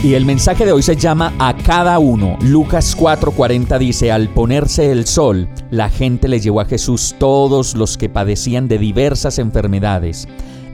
Y el mensaje de hoy se llama A cada uno. Lucas 4:40 dice, al ponerse el sol, la gente le llevó a Jesús todos los que padecían de diversas enfermedades.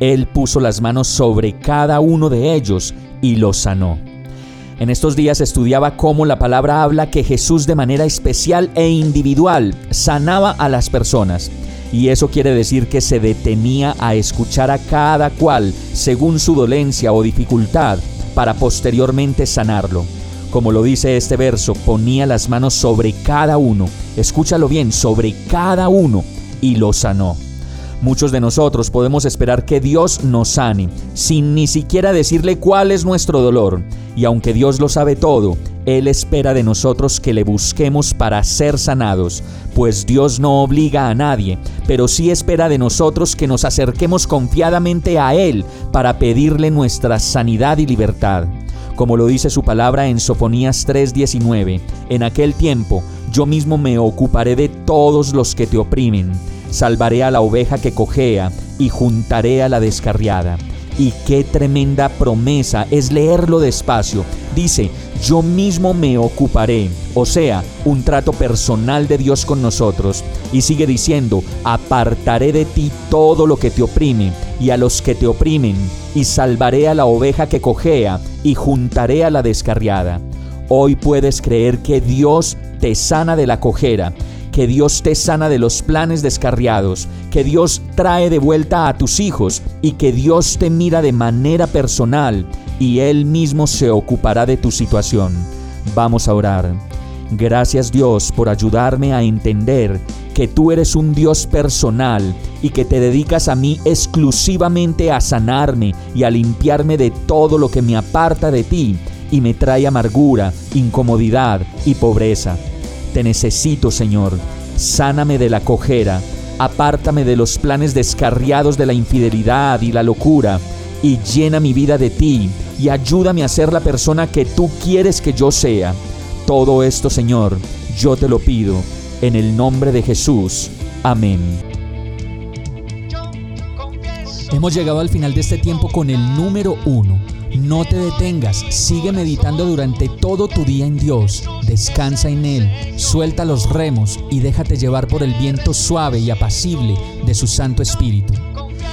Él puso las manos sobre cada uno de ellos y los sanó. En estos días estudiaba cómo la palabra habla que Jesús de manera especial e individual sanaba a las personas. Y eso quiere decir que se detenía a escuchar a cada cual según su dolencia o dificultad para posteriormente sanarlo. Como lo dice este verso, ponía las manos sobre cada uno, escúchalo bien, sobre cada uno, y lo sanó. Muchos de nosotros podemos esperar que Dios nos sane, sin ni siquiera decirle cuál es nuestro dolor. Y aunque Dios lo sabe todo, Él espera de nosotros que le busquemos para ser sanados, pues Dios no obliga a nadie, pero sí espera de nosotros que nos acerquemos confiadamente a Él para pedirle nuestra sanidad y libertad. Como lo dice su palabra en Sofonías 3:19, en aquel tiempo yo mismo me ocuparé de todos los que te oprimen, salvaré a la oveja que cojea y juntaré a la descarriada. Y qué tremenda promesa es leerlo despacio. Dice, yo mismo me ocuparé, o sea, un trato personal de Dios con nosotros. Y sigue diciendo, apartaré de ti todo lo que te oprime y a los que te oprimen, y salvaré a la oveja que cojea y juntaré a la descarriada. Hoy puedes creer que Dios te sana de la cojera que Dios te sana de los planes descarriados, que Dios trae de vuelta a tus hijos y que Dios te mira de manera personal y Él mismo se ocupará de tu situación. Vamos a orar. Gracias Dios por ayudarme a entender que tú eres un Dios personal y que te dedicas a mí exclusivamente a sanarme y a limpiarme de todo lo que me aparta de ti y me trae amargura, incomodidad y pobreza. Te necesito, Señor. Sáname de la cojera, apártame de los planes descarriados de la infidelidad y la locura, y llena mi vida de ti, y ayúdame a ser la persona que tú quieres que yo sea. Todo esto, Señor, yo te lo pido, en el nombre de Jesús. Amén. Hemos llegado al final de este tiempo con el número uno no te detengas, sigue meditando durante todo tu día en Dios, descansa en Él, suelta los remos y déjate llevar por el viento suave y apacible de su Santo Espíritu.